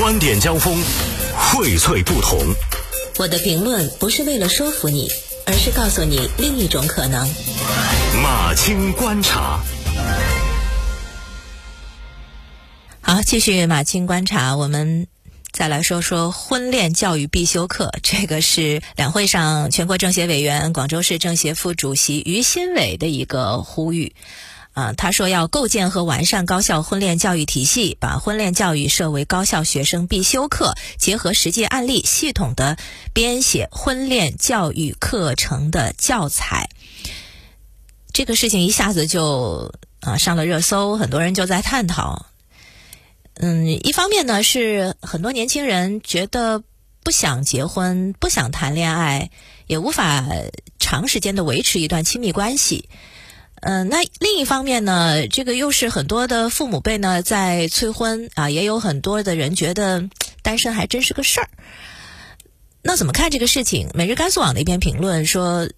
观点交锋，荟萃不同。我的评论不是为了说服你，而是告诉你另一种可能。马青观察，好，继续马青观察，我们再来说说婚恋教育必修课。这个是两会上全国政协委员、广州市政协副主席于新伟的一个呼吁。啊，他说要构建和完善高校婚恋教育体系，把婚恋教育设为高校学生必修课，结合实际案例，系统的编写婚恋教育课程的教材。这个事情一下子就啊上了热搜，很多人就在探讨。嗯，一方面呢是很多年轻人觉得不想结婚，不想谈恋爱，也无法长时间的维持一段亲密关系。嗯，那另一方面呢，这个又是很多的父母辈呢在催婚啊，也有很多的人觉得单身还真是个事儿。那怎么看这个事情？每日甘肃网的一篇评论说，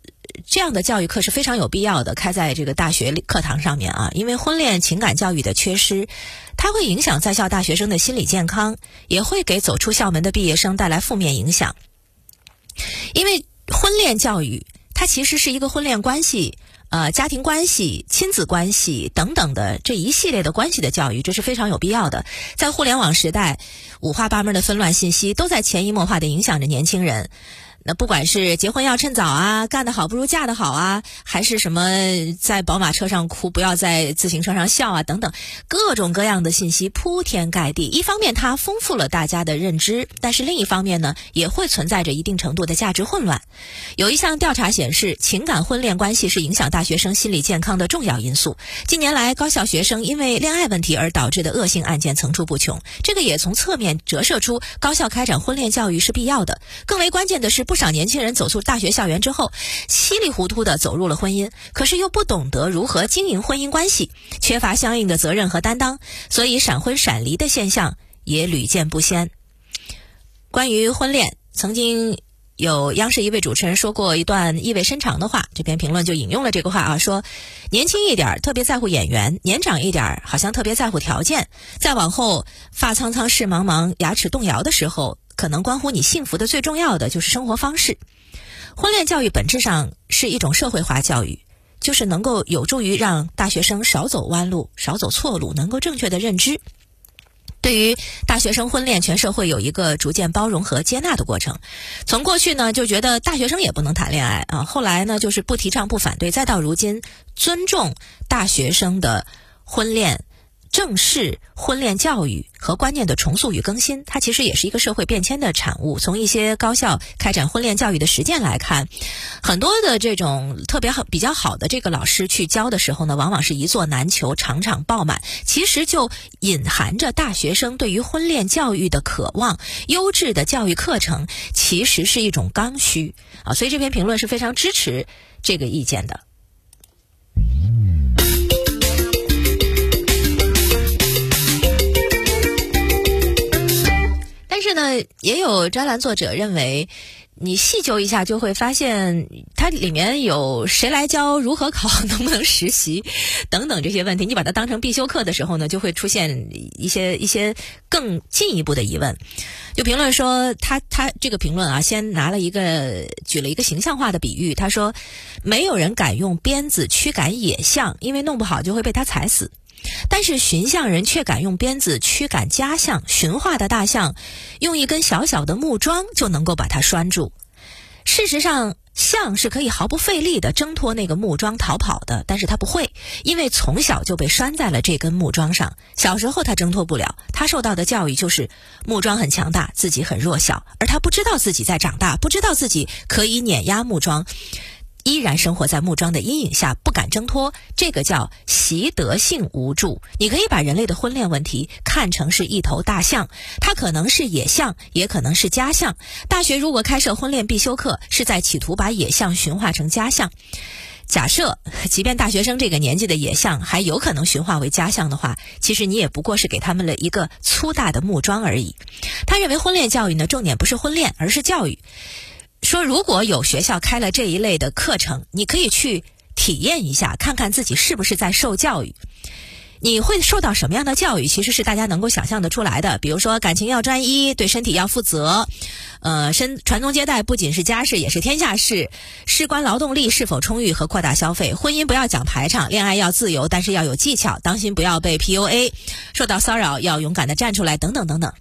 这样的教育课是非常有必要的，开在这个大学课堂上面啊，因为婚恋情感教育的缺失，它会影响在校大学生的心理健康，也会给走出校门的毕业生带来负面影响。因为婚恋教育，它其实是一个婚恋关系。呃，家庭关系、亲子关系等等的这一系列的关系的教育，这是非常有必要的。在互联网时代，五花八门的纷乱信息都在潜移默化的影响着年轻人。那不管是结婚要趁早啊，干得好不如嫁得好啊，还是什么在宝马车上哭不要在自行车上笑啊，等等，各种各样的信息铺天盖地。一方面它丰富了大家的认知，但是另一方面呢，也会存在着一定程度的价值混乱。有一项调查显示，情感婚恋关系是影响大学生心理健康的重要因素。近年来，高校学生因为恋爱问题而导致的恶性案件层出不穷，这个也从侧面折射出高校开展婚恋教育是必要的。更为关键的是。不少年轻人走出大学校园之后，稀里糊涂的走入了婚姻，可是又不懂得如何经营婚姻关系，缺乏相应的责任和担当，所以闪婚闪离的现象也屡见不鲜。关于婚恋，曾经有央视一位主持人说过一段意味深长的话，这篇评论就引用了这个话啊，说年轻一点特别在乎眼缘，年长一点好像特别在乎条件，再往后发苍苍事茫茫，牙齿动摇的时候。可能关乎你幸福的最重要的就是生活方式。婚恋教育本质上是一种社会化教育，就是能够有助于让大学生少走弯路、少走错路，能够正确的认知。对于大学生婚恋，全社会有一个逐渐包容和接纳的过程。从过去呢，就觉得大学生也不能谈恋爱啊，后来呢，就是不提倡、不反对，再到如今尊重大学生的婚恋。正式婚恋教育和观念的重塑与更新，它其实也是一个社会变迁的产物。从一些高校开展婚恋教育的实践来看，很多的这种特别好、比较好的这个老师去教的时候呢，往往是一座难求，场场爆满。其实就隐含着大学生对于婚恋教育的渴望。优质的教育课程其实是一种刚需啊，所以这篇评论是非常支持这个意见的。那，也有专栏作者认为，你细究一下就会发现，它里面有谁来教、如何考、能不能实习等等这些问题。你把它当成必修课的时候呢，就会出现一些一些更进一步的疑问。就评论说，他他这个评论啊，先拿了一个举了一个形象化的比喻，他说，没有人敢用鞭子驱赶野象，因为弄不好就会被他踩死。但是寻象人却敢用鞭子驱赶家象，驯化的大象用一根小小的木桩就能够把它拴住。事实上，象是可以毫不费力地挣脱那个木桩逃跑的，但是它不会，因为从小就被拴在了这根木桩上。小时候它挣脱不了，它受到的教育就是木桩很强大，自己很弱小，而它不知道自己在长大，不知道自己可以碾压木桩。依然生活在木桩的阴影下，不敢挣脱，这个叫习得性无助。你可以把人类的婚恋问题看成是一头大象，它可能是野象，也可能是家象。大学如果开设婚恋必修课，是在企图把野象驯化成家象。假设，即便大学生这个年纪的野象还有可能驯化为家象的话，其实你也不过是给他们了一个粗大的木桩而已。他认为婚恋教育呢，重点不是婚恋，而是教育。说如果有学校开了这一类的课程，你可以去体验一下，看看自己是不是在受教育。你会受到什么样的教育，其实是大家能够想象得出来的。比如说，感情要专一，对身体要负责，呃，身传宗接代不仅是家事，也是天下事。事关劳动力是否充裕和扩大消费，婚姻不要讲排场，恋爱要自由，但是要有技巧，当心不要被 PUA，受到骚扰要勇敢的站出来，等等等等。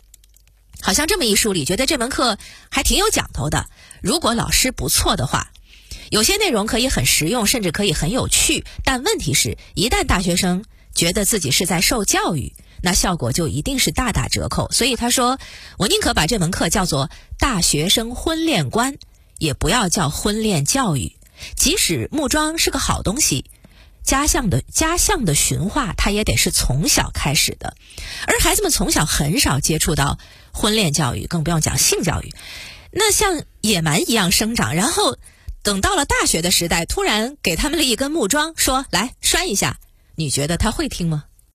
好像这么一梳理，觉得这门课还挺有讲头的。如果老师不错的话，有些内容可以很实用，甚至可以很有趣。但问题是，一旦大学生觉得自己是在受教育，那效果就一定是大打折扣。所以他说：“我宁可把这门课叫做大学生婚恋观，也不要叫婚恋教育。即使木桩是个好东西。”家乡的家乡的驯化，它也得是从小开始的，而孩子们从小很少接触到婚恋教育，更不用讲性教育。那像野蛮一样生长，然后等到了大学的时代，突然给他们了一根木桩，说来拴一下，你觉得他会听吗？